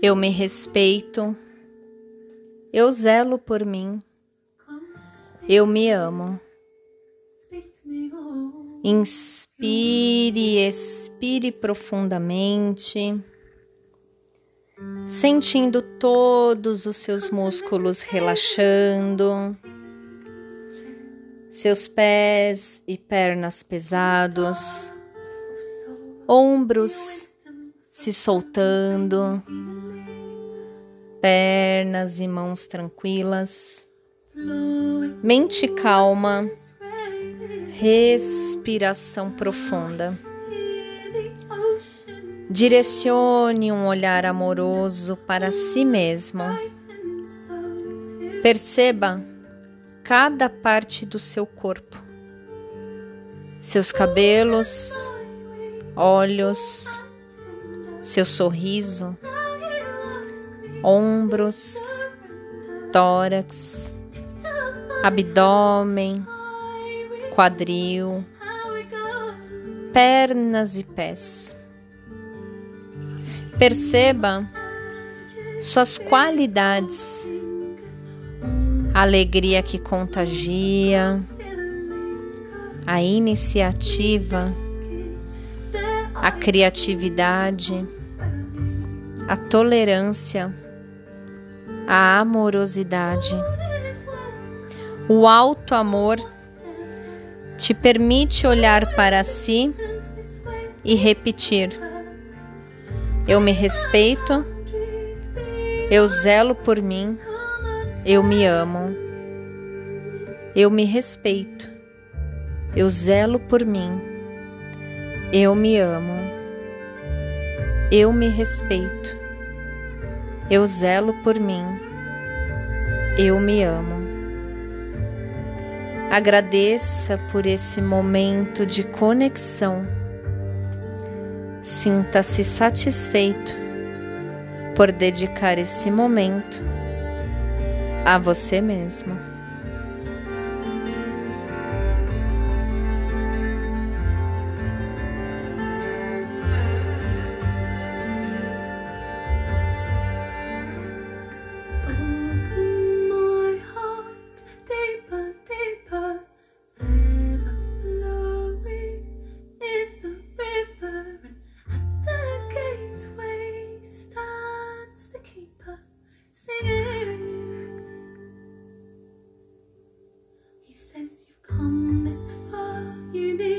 Eu me respeito, eu zelo por mim, eu me amo. Inspire, expire profundamente, sentindo todos os seus músculos relaxando, seus pés e pernas pesados, ombros se soltando, pernas e mãos tranquilas, mente calma respiração profunda. Direcione um olhar amoroso para si mesmo. Perceba cada parte do seu corpo, seus cabelos, olhos, seu sorriso, ombros, tórax, abdômen quadril, pernas e pés. Perceba suas qualidades, a alegria que contagia, a iniciativa, a criatividade, a tolerância, a amorosidade, o alto amor te permite olhar para si e repetir: Eu me respeito, eu zelo por mim, eu me amo. Eu me respeito, eu zelo por mim, eu me amo. Eu me respeito, eu zelo por mim, eu me amo. Agradeça por esse momento de conexão. Sinta-se satisfeito por dedicar esse momento a você mesmo.